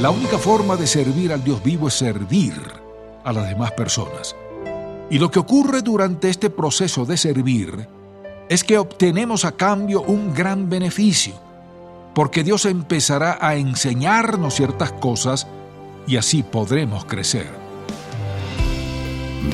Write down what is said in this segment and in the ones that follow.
La única forma de servir al Dios vivo es servir a las demás personas. Y lo que ocurre durante este proceso de servir es que obtenemos a cambio un gran beneficio, porque Dios empezará a enseñarnos ciertas cosas y así podremos crecer.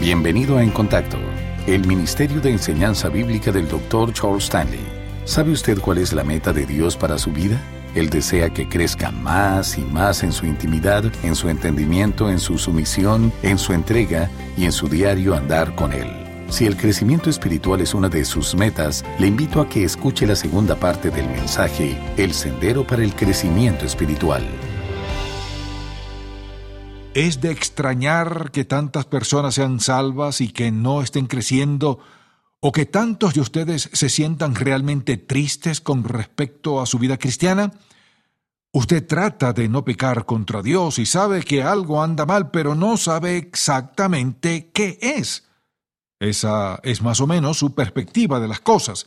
Bienvenido a En Contacto, el Ministerio de Enseñanza Bíblica del Dr. Charles Stanley. ¿Sabe usted cuál es la meta de Dios para su vida? Él desea que crezca más y más en su intimidad, en su entendimiento, en su sumisión, en su entrega y en su diario andar con Él. Si el crecimiento espiritual es una de sus metas, le invito a que escuche la segunda parte del mensaje, El Sendero para el Crecimiento Espiritual. Es de extrañar que tantas personas sean salvas y que no estén creciendo, o que tantos de ustedes se sientan realmente tristes con respecto a su vida cristiana. Usted trata de no pecar contra Dios y sabe que algo anda mal, pero no sabe exactamente qué es. Esa es más o menos su perspectiva de las cosas.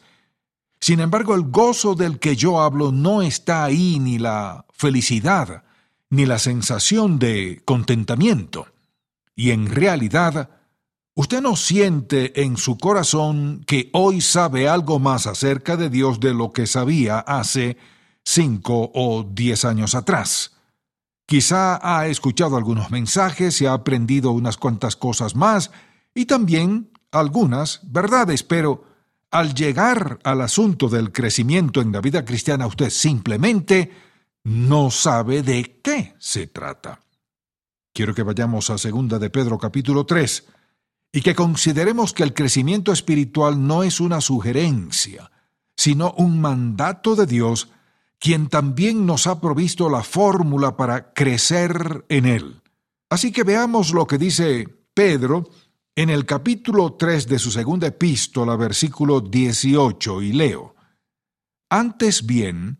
Sin embargo, el gozo del que yo hablo no está ahí ni la felicidad, ni la sensación de contentamiento. Y en realidad, usted no siente en su corazón que hoy sabe algo más acerca de Dios de lo que sabía hace cinco o diez años atrás. Quizá ha escuchado algunos mensajes y ha aprendido unas cuantas cosas más, y también algunas verdades, pero al llegar al asunto del crecimiento en la vida cristiana, usted simplemente no sabe de qué se trata. Quiero que vayamos a segunda de Pedro capítulo 3 y que consideremos que el crecimiento espiritual no es una sugerencia, sino un mandato de Dios, quien también nos ha provisto la fórmula para crecer en él. Así que veamos lo que dice Pedro en el capítulo 3 de su segunda epístola, versículo 18, y leo, Antes bien,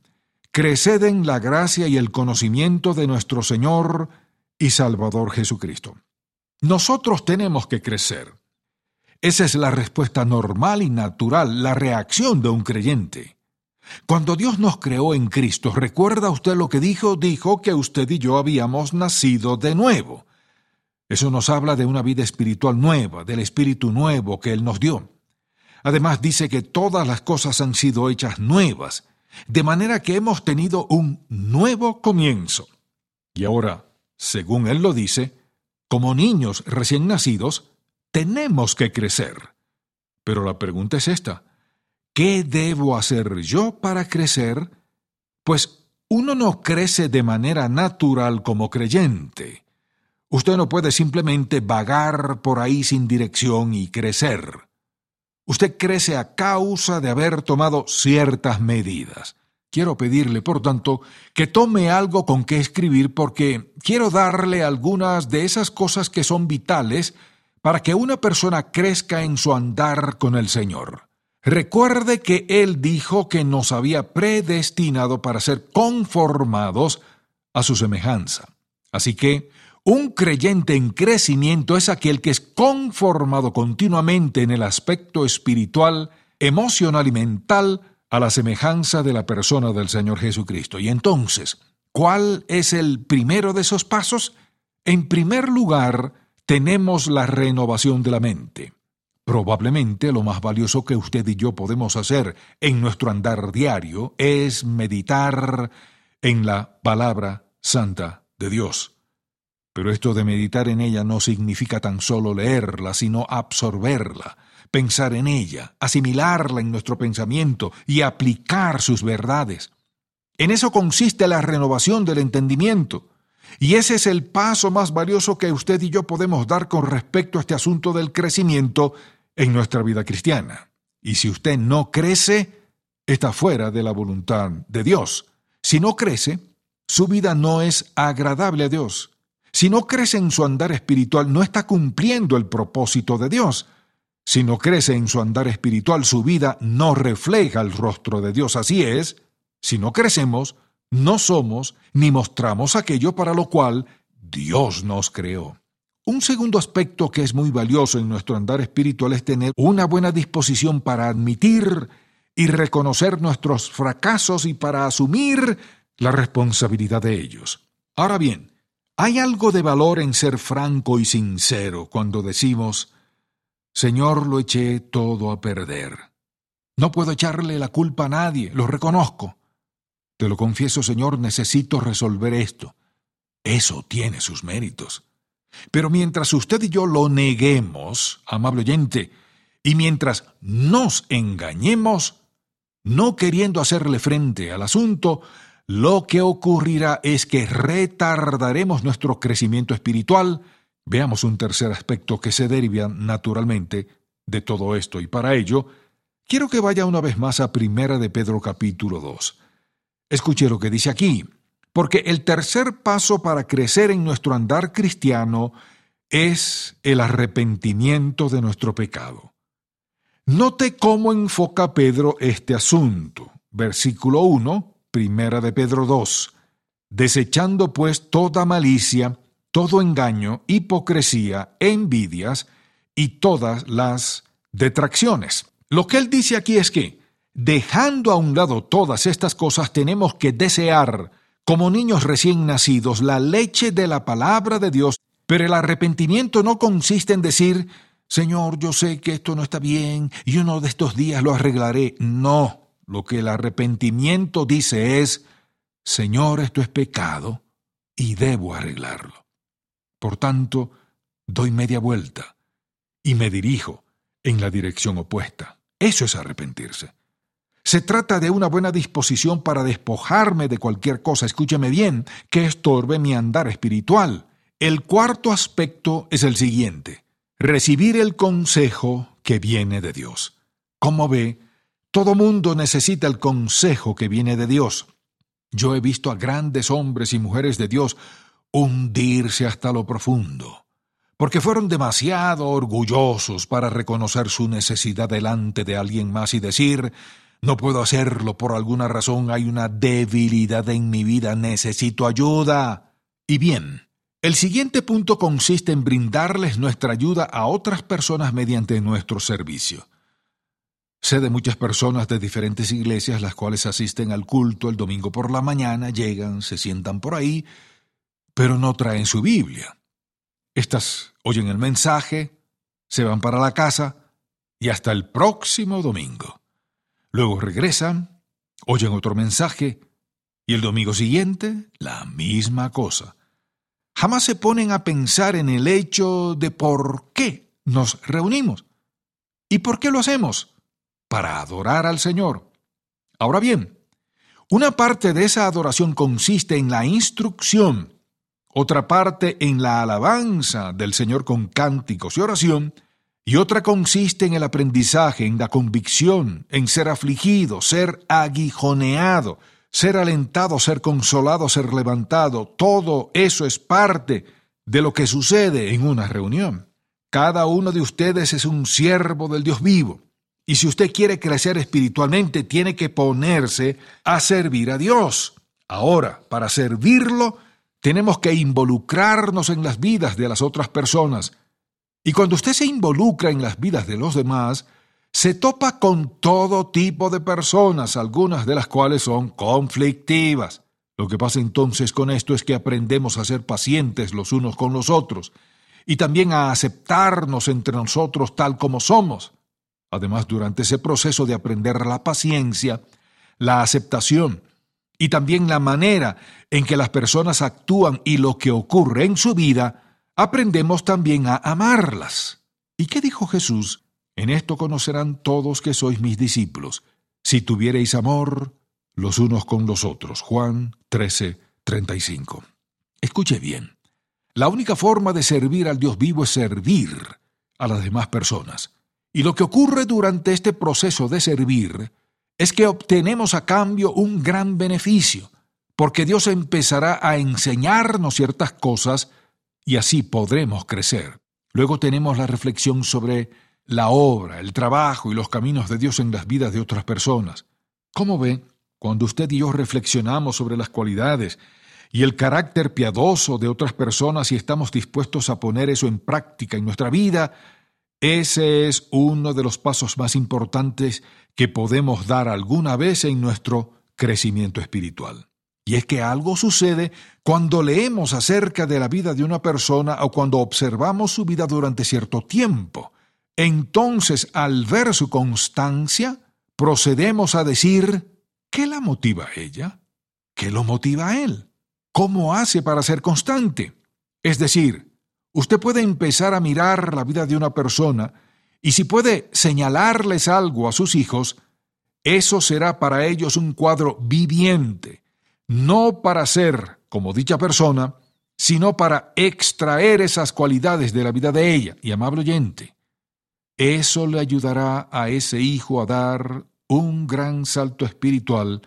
creced en la gracia y el conocimiento de nuestro Señor y Salvador Jesucristo. Nosotros tenemos que crecer. Esa es la respuesta normal y natural, la reacción de un creyente. Cuando Dios nos creó en Cristo, ¿recuerda usted lo que dijo? Dijo que usted y yo habíamos nacido de nuevo. Eso nos habla de una vida espiritual nueva, del espíritu nuevo que Él nos dio. Además dice que todas las cosas han sido hechas nuevas, de manera que hemos tenido un nuevo comienzo. Y ahora, según Él lo dice, como niños recién nacidos, tenemos que crecer. Pero la pregunta es esta, ¿qué debo hacer yo para crecer? Pues uno no crece de manera natural como creyente. Usted no puede simplemente vagar por ahí sin dirección y crecer. Usted crece a causa de haber tomado ciertas medidas. Quiero pedirle, por tanto, que tome algo con que escribir porque quiero darle algunas de esas cosas que son vitales para que una persona crezca en su andar con el Señor. Recuerde que Él dijo que nos había predestinado para ser conformados a su semejanza. Así que un creyente en crecimiento es aquel que es conformado continuamente en el aspecto espiritual, emocional y mental a la semejanza de la persona del Señor Jesucristo. Y entonces, ¿cuál es el primero de esos pasos? En primer lugar, tenemos la renovación de la mente. Probablemente lo más valioso que usted y yo podemos hacer en nuestro andar diario es meditar en la palabra santa de Dios. Pero esto de meditar en ella no significa tan solo leerla, sino absorberla, pensar en ella, asimilarla en nuestro pensamiento y aplicar sus verdades. En eso consiste la renovación del entendimiento. Y ese es el paso más valioso que usted y yo podemos dar con respecto a este asunto del crecimiento en nuestra vida cristiana. Y si usted no crece, está fuera de la voluntad de Dios. Si no crece, su vida no es agradable a Dios. Si no crece en su andar espiritual, no está cumpliendo el propósito de Dios. Si no crece en su andar espiritual, su vida no refleja el rostro de Dios. Así es, si no crecemos, no somos ni mostramos aquello para lo cual Dios nos creó. Un segundo aspecto que es muy valioso en nuestro andar espiritual es tener una buena disposición para admitir y reconocer nuestros fracasos y para asumir la responsabilidad de ellos. Ahora bien, hay algo de valor en ser franco y sincero cuando decimos, Señor, lo eché todo a perder. No puedo echarle la culpa a nadie, lo reconozco. Te lo confieso, Señor, necesito resolver esto. Eso tiene sus méritos. Pero mientras usted y yo lo neguemos, amable oyente, y mientras nos engañemos, no queriendo hacerle frente al asunto, lo que ocurrirá es que retardaremos nuestro crecimiento espiritual. Veamos un tercer aspecto que se deriva naturalmente de todo esto y para ello quiero que vaya una vez más a Primera de Pedro capítulo 2. Escuche lo que dice aquí, porque el tercer paso para crecer en nuestro andar cristiano es el arrepentimiento de nuestro pecado. Note cómo enfoca Pedro este asunto. Versículo 1, primera de Pedro 2. Desechando pues toda malicia, todo engaño, hipocresía, envidias y todas las detracciones. Lo que él dice aquí es que, dejando a un lado todas estas cosas, tenemos que desear, como niños recién nacidos, la leche de la palabra de Dios, pero el arrepentimiento no consiste en decir, Señor, yo sé que esto no está bien y uno de estos días lo arreglaré. No, lo que el arrepentimiento dice es, Señor, esto es pecado y debo arreglarlo. Por tanto, doy media vuelta y me dirijo en la dirección opuesta. Eso es arrepentirse. Se trata de una buena disposición para despojarme de cualquier cosa, escúcheme bien, que estorbe mi andar espiritual. El cuarto aspecto es el siguiente recibir el consejo que viene de Dios. Como ve, todo mundo necesita el consejo que viene de Dios. Yo he visto a grandes hombres y mujeres de Dios hundirse hasta lo profundo, porque fueron demasiado orgullosos para reconocer su necesidad delante de alguien más y decir, no puedo hacerlo por alguna razón, hay una debilidad en mi vida, necesito ayuda. Y bien, el siguiente punto consiste en brindarles nuestra ayuda a otras personas mediante nuestro servicio. Sé de muchas personas de diferentes iglesias las cuales asisten al culto el domingo por la mañana, llegan, se sientan por ahí, pero no traen su Biblia. Estas oyen el mensaje, se van para la casa y hasta el próximo domingo. Luego regresan, oyen otro mensaje y el domingo siguiente la misma cosa jamás se ponen a pensar en el hecho de por qué nos reunimos. ¿Y por qué lo hacemos? Para adorar al Señor. Ahora bien, una parte de esa adoración consiste en la instrucción, otra parte en la alabanza del Señor con cánticos y oración, y otra consiste en el aprendizaje, en la convicción, en ser afligido, ser aguijoneado, ser alentado, ser consolado, ser levantado, todo eso es parte de lo que sucede en una reunión. Cada uno de ustedes es un siervo del Dios vivo. Y si usted quiere crecer espiritualmente, tiene que ponerse a servir a Dios. Ahora, para servirlo, tenemos que involucrarnos en las vidas de las otras personas. Y cuando usted se involucra en las vidas de los demás, se topa con todo tipo de personas, algunas de las cuales son conflictivas. Lo que pasa entonces con esto es que aprendemos a ser pacientes los unos con los otros y también a aceptarnos entre nosotros tal como somos. Además, durante ese proceso de aprender la paciencia, la aceptación y también la manera en que las personas actúan y lo que ocurre en su vida, aprendemos también a amarlas. ¿Y qué dijo Jesús? En esto conocerán todos que sois mis discípulos, si tuviereis amor los unos con los otros. Juan 13, 35. Escuche bien. La única forma de servir al Dios vivo es servir a las demás personas. Y lo que ocurre durante este proceso de servir es que obtenemos a cambio un gran beneficio, porque Dios empezará a enseñarnos ciertas cosas y así podremos crecer. Luego tenemos la reflexión sobre la obra, el trabajo y los caminos de Dios en las vidas de otras personas. ¿Cómo ve? Cuando usted y yo reflexionamos sobre las cualidades y el carácter piadoso de otras personas y estamos dispuestos a poner eso en práctica en nuestra vida, ese es uno de los pasos más importantes que podemos dar alguna vez en nuestro crecimiento espiritual. Y es que algo sucede cuando leemos acerca de la vida de una persona o cuando observamos su vida durante cierto tiempo. Entonces, al ver su constancia, procedemos a decir, ¿qué la motiva ella? ¿Qué lo motiva a él? ¿Cómo hace para ser constante? Es decir, usted puede empezar a mirar la vida de una persona y si puede señalarles algo a sus hijos, eso será para ellos un cuadro viviente, no para ser como dicha persona, sino para extraer esas cualidades de la vida de ella. Y amable oyente, eso le ayudará a ese hijo a dar un gran salto espiritual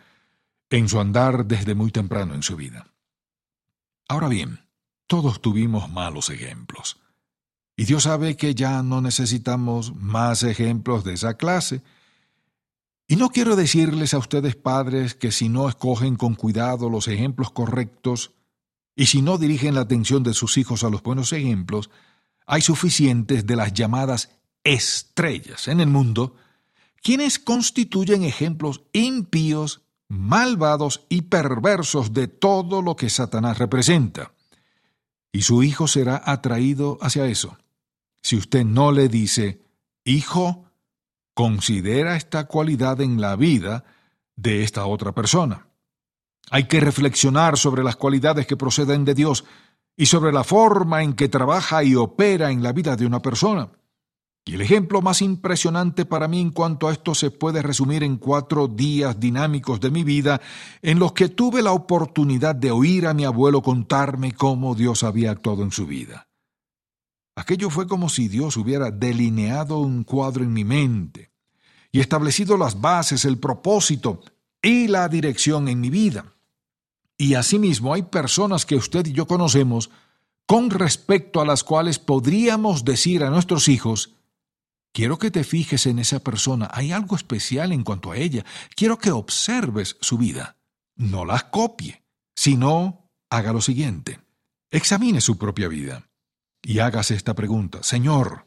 en su andar desde muy temprano en su vida. Ahora bien, todos tuvimos malos ejemplos. Y Dios sabe que ya no necesitamos más ejemplos de esa clase. Y no quiero decirles a ustedes padres que si no escogen con cuidado los ejemplos correctos y si no dirigen la atención de sus hijos a los buenos ejemplos, hay suficientes de las llamadas estrellas en el mundo, quienes constituyen ejemplos impíos, malvados y perversos de todo lo que Satanás representa. Y su hijo será atraído hacia eso. Si usted no le dice, hijo, considera esta cualidad en la vida de esta otra persona. Hay que reflexionar sobre las cualidades que proceden de Dios y sobre la forma en que trabaja y opera en la vida de una persona. Y el ejemplo más impresionante para mí en cuanto a esto se puede resumir en cuatro días dinámicos de mi vida en los que tuve la oportunidad de oír a mi abuelo contarme cómo Dios había actuado en su vida. Aquello fue como si Dios hubiera delineado un cuadro en mi mente y establecido las bases, el propósito y la dirección en mi vida. Y asimismo hay personas que usted y yo conocemos con respecto a las cuales podríamos decir a nuestros hijos, Quiero que te fijes en esa persona. Hay algo especial en cuanto a ella. Quiero que observes su vida. No la copie, sino haga lo siguiente. Examine su propia vida y hágase esta pregunta. Señor,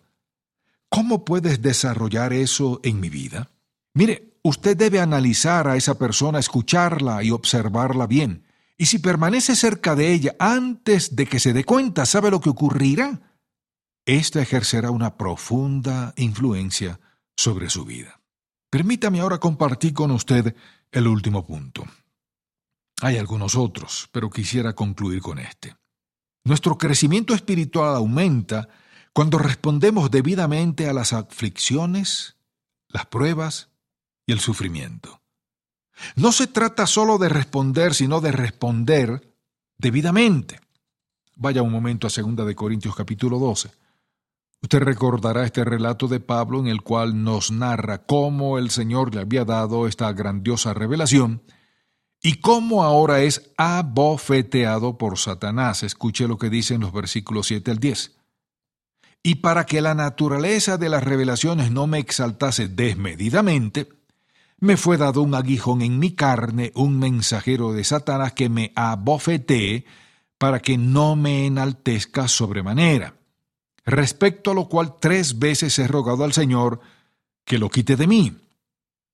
¿cómo puedes desarrollar eso en mi vida? Mire, usted debe analizar a esa persona, escucharla y observarla bien. Y si permanece cerca de ella antes de que se dé cuenta, ¿sabe lo que ocurrirá? Esta ejercerá una profunda influencia sobre su vida. Permítame ahora compartir con usted el último punto. Hay algunos otros, pero quisiera concluir con este. Nuestro crecimiento espiritual aumenta cuando respondemos debidamente a las aflicciones, las pruebas y el sufrimiento. No se trata solo de responder, sino de responder debidamente. Vaya un momento a 2 de Corintios capítulo 12. Usted recordará este relato de Pablo en el cual nos narra cómo el Señor le había dado esta grandiosa revelación y cómo ahora es abofeteado por Satanás. Escuche lo que dice en los versículos 7 al 10. Y para que la naturaleza de las revelaciones no me exaltase desmedidamente, me fue dado un aguijón en mi carne, un mensajero de Satanás que me abofetee para que no me enaltezca sobremanera respecto a lo cual tres veces he rogado al Señor que lo quite de mí.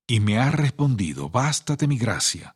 Y me ha respondido, bástate mi gracia,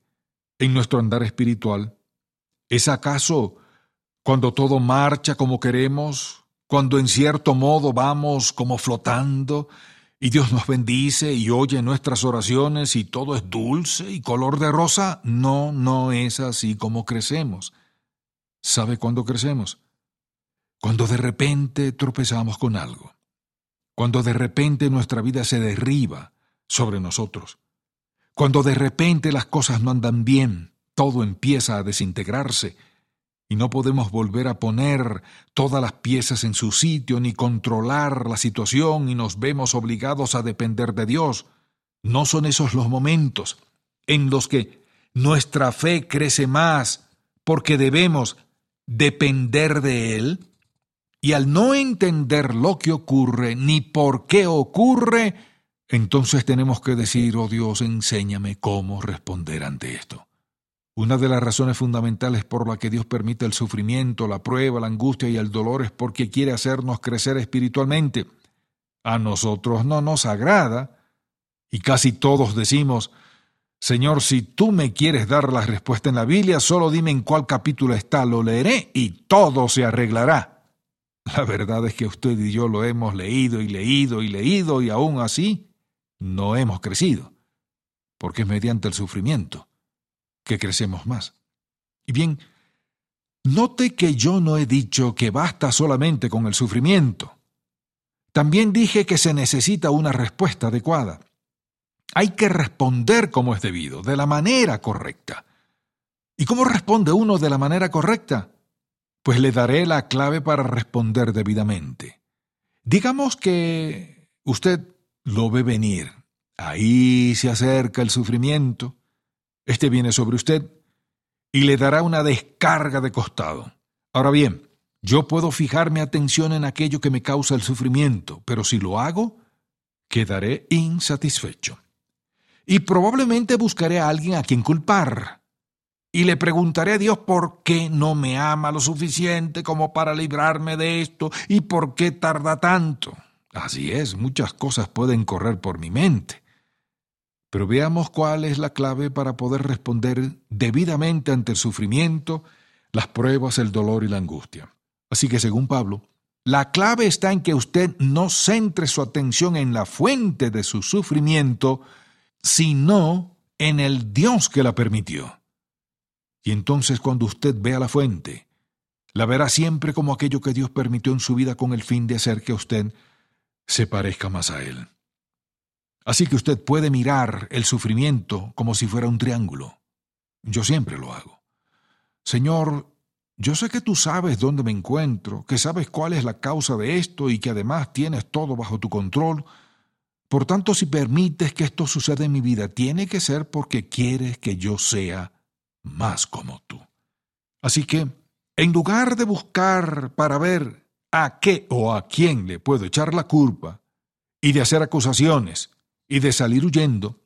en nuestro andar espiritual? ¿Es acaso cuando todo marcha como queremos, cuando en cierto modo vamos como flotando y Dios nos bendice y oye nuestras oraciones y todo es dulce y color de rosa? No, no es así como crecemos. ¿Sabe cuándo crecemos? Cuando de repente tropezamos con algo, cuando de repente nuestra vida se derriba sobre nosotros, cuando de repente las cosas no andan bien, todo empieza a desintegrarse y no podemos volver a poner todas las piezas en su sitio ni controlar la situación y nos vemos obligados a depender de Dios. No son esos los momentos en los que nuestra fe crece más porque debemos depender de Él, y al no entender lo que ocurre ni por qué ocurre, entonces tenemos que decir, oh Dios, enséñame cómo responder ante esto. Una de las razones fundamentales por la que Dios permite el sufrimiento, la prueba, la angustia y el dolor es porque quiere hacernos crecer espiritualmente. A nosotros no nos agrada, y casi todos decimos, Señor, si tú me quieres dar la respuesta en la Biblia, solo dime en cuál capítulo está, lo leeré y todo se arreglará. La verdad es que usted y yo lo hemos leído y leído y leído y aún así no hemos crecido, porque es mediante el sufrimiento que crecemos más. Y bien, note que yo no he dicho que basta solamente con el sufrimiento. También dije que se necesita una respuesta adecuada. Hay que responder como es debido, de la manera correcta. ¿Y cómo responde uno de la manera correcta? Pues le daré la clave para responder debidamente. Digamos que usted lo ve venir. Ahí se acerca el sufrimiento. Este viene sobre usted y le dará una descarga de costado. Ahora bien, yo puedo fijar mi atención en aquello que me causa el sufrimiento, pero si lo hago, quedaré insatisfecho y probablemente buscaré a alguien a quien culpar. Y le preguntaré a Dios por qué no me ama lo suficiente como para librarme de esto y por qué tarda tanto. Así es, muchas cosas pueden correr por mi mente. Pero veamos cuál es la clave para poder responder debidamente ante el sufrimiento, las pruebas, el dolor y la angustia. Así que según Pablo, la clave está en que usted no centre su atención en la fuente de su sufrimiento, sino en el Dios que la permitió. Y entonces cuando usted vea la fuente, la verá siempre como aquello que Dios permitió en su vida con el fin de hacer que usted se parezca más a Él. Así que usted puede mirar el sufrimiento como si fuera un triángulo. Yo siempre lo hago. Señor, yo sé que tú sabes dónde me encuentro, que sabes cuál es la causa de esto y que además tienes todo bajo tu control, por tanto, si permites que esto suceda en mi vida, tiene que ser porque quieres que yo sea más como tú. Así que, en lugar de buscar para ver a qué o a quién le puedo echar la culpa, y de hacer acusaciones, y de salir huyendo,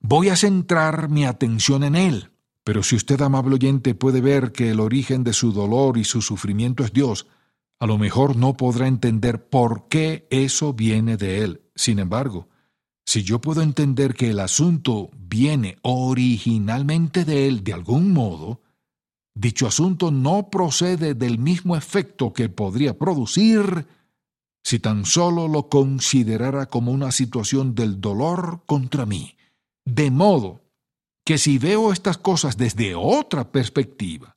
voy a centrar mi atención en Él. Pero si usted, amable oyente, puede ver que el origen de su dolor y su sufrimiento es Dios, a lo mejor no podrá entender por qué eso viene de él. Sin embargo, si yo puedo entender que el asunto viene originalmente de él de algún modo, dicho asunto no procede del mismo efecto que podría producir si tan solo lo considerara como una situación del dolor contra mí. De modo que si veo estas cosas desde otra perspectiva,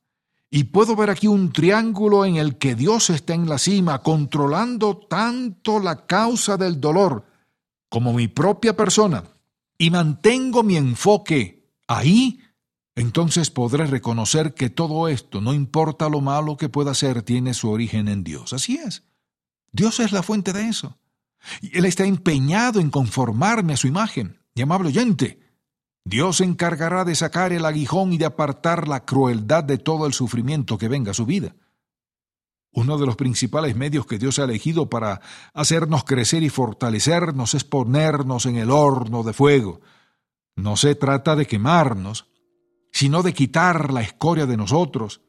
y puedo ver aquí un triángulo en el que Dios está en la cima, controlando tanto la causa del dolor como mi propia persona, y mantengo mi enfoque ahí, entonces podré reconocer que todo esto, no importa lo malo que pueda ser, tiene su origen en Dios. Así es. Dios es la fuente de eso. Él está empeñado en conformarme a su imagen. Y amable oyente, Dios se encargará de sacar el aguijón y de apartar la crueldad de todo el sufrimiento que venga a su vida. Uno de los principales medios que Dios ha elegido para hacernos crecer y fortalecernos es ponernos en el horno de fuego. No se trata de quemarnos, sino de quitar la escoria de nosotros,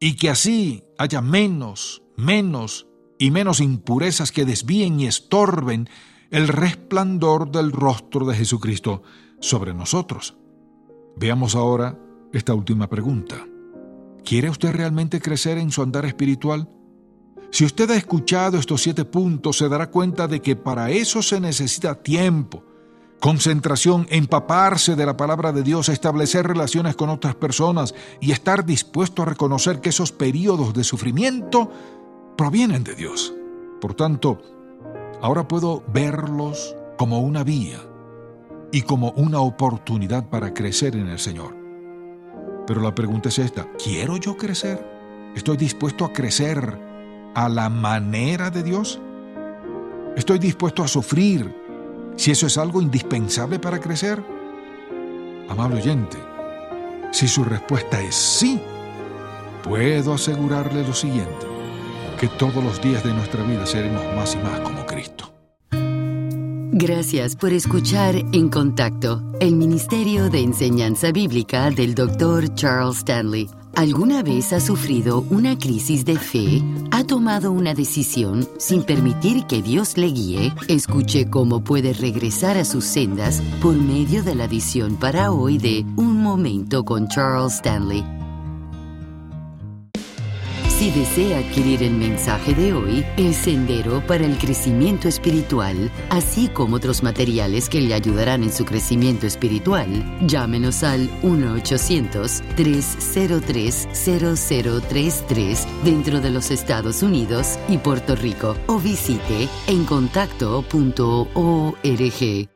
y que así haya menos, menos y menos impurezas que desvíen y estorben el resplandor del rostro de Jesucristo sobre nosotros. Veamos ahora esta última pregunta. ¿Quiere usted realmente crecer en su andar espiritual? Si usted ha escuchado estos siete puntos, se dará cuenta de que para eso se necesita tiempo, concentración, empaparse de la palabra de Dios, establecer relaciones con otras personas y estar dispuesto a reconocer que esos periodos de sufrimiento provienen de Dios. Por tanto, ahora puedo verlos como una vía y como una oportunidad para crecer en el Señor. Pero la pregunta es esta, ¿quiero yo crecer? ¿Estoy dispuesto a crecer a la manera de Dios? ¿Estoy dispuesto a sufrir si eso es algo indispensable para crecer? Amable oyente, Si su respuesta es sí, puedo asegurarle lo siguiente, que todos los días de nuestra vida seremos más y más como Cristo. Gracias por escuchar En Contacto, el Ministerio de Enseñanza Bíblica del Dr. Charles Stanley. ¿Alguna vez ha sufrido una crisis de fe? ¿Ha tomado una decisión sin permitir que Dios le guíe? Escuche cómo puede regresar a sus sendas por medio de la edición para hoy de Un Momento con Charles Stanley si desea adquirir el mensaje de hoy, El Sendero para el Crecimiento Espiritual, así como otros materiales que le ayudarán en su crecimiento espiritual, llámenos al 1-800-303-0033 dentro de los Estados Unidos y Puerto Rico o visite encontacto.org.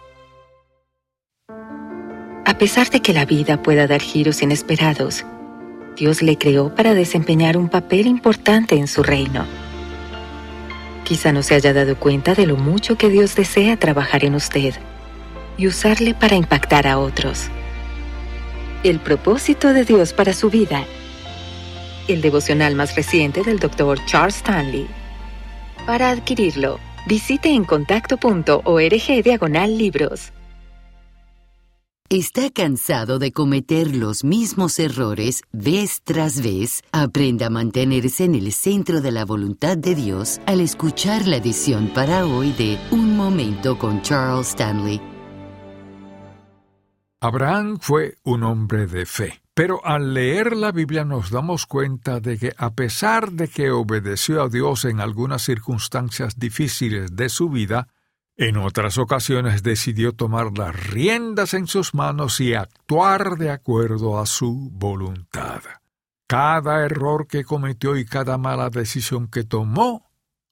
A pesar de que la vida pueda dar giros inesperados, Dios le creó para desempeñar un papel importante en su reino. Quizá no se haya dado cuenta de lo mucho que Dios desea trabajar en usted y usarle para impactar a otros. El propósito de Dios para su vida. El devocional más reciente del Dr. Charles Stanley. Para adquirirlo, visite en contacto.org diagonal libros. ¿Está cansado de cometer los mismos errores vez tras vez? Aprenda a mantenerse en el centro de la voluntad de Dios al escuchar la edición para hoy de Un Momento con Charles Stanley. Abraham fue un hombre de fe, pero al leer la Biblia nos damos cuenta de que a pesar de que obedeció a Dios en algunas circunstancias difíciles de su vida, en otras ocasiones decidió tomar las riendas en sus manos y actuar de acuerdo a su voluntad. Cada error que cometió y cada mala decisión que tomó,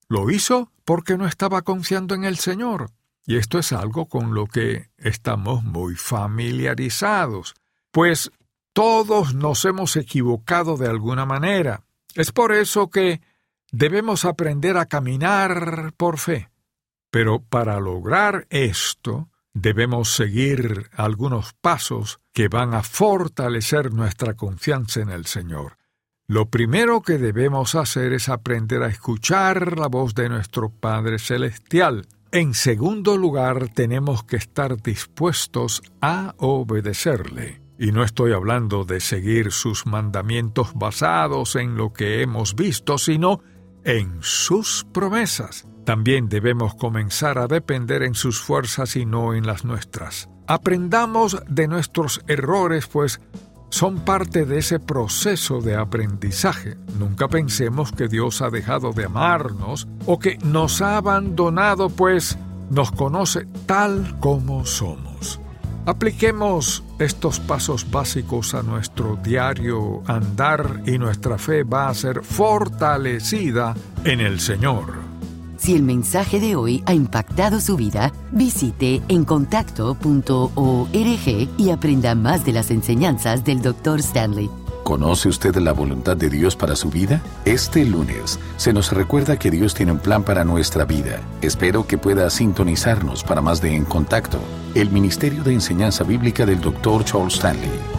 lo hizo porque no estaba confiando en el Señor. Y esto es algo con lo que estamos muy familiarizados, pues todos nos hemos equivocado de alguna manera. Es por eso que debemos aprender a caminar por fe. Pero para lograr esto, debemos seguir algunos pasos que van a fortalecer nuestra confianza en el Señor. Lo primero que debemos hacer es aprender a escuchar la voz de nuestro Padre Celestial. En segundo lugar, tenemos que estar dispuestos a obedecerle. Y no estoy hablando de seguir sus mandamientos basados en lo que hemos visto, sino en sus promesas. También debemos comenzar a depender en sus fuerzas y no en las nuestras. Aprendamos de nuestros errores, pues son parte de ese proceso de aprendizaje. Nunca pensemos que Dios ha dejado de amarnos o que nos ha abandonado, pues nos conoce tal como somos. Apliquemos estos pasos básicos a nuestro diario andar y nuestra fe va a ser fortalecida en el Señor. Si el mensaje de hoy ha impactado su vida, visite encontacto.org y aprenda más de las enseñanzas del Dr. Stanley. ¿Conoce usted la voluntad de Dios para su vida? Este lunes se nos recuerda que Dios tiene un plan para nuestra vida. Espero que pueda sintonizarnos para más de En Contacto, el Ministerio de Enseñanza Bíblica del Dr. Charles Stanley.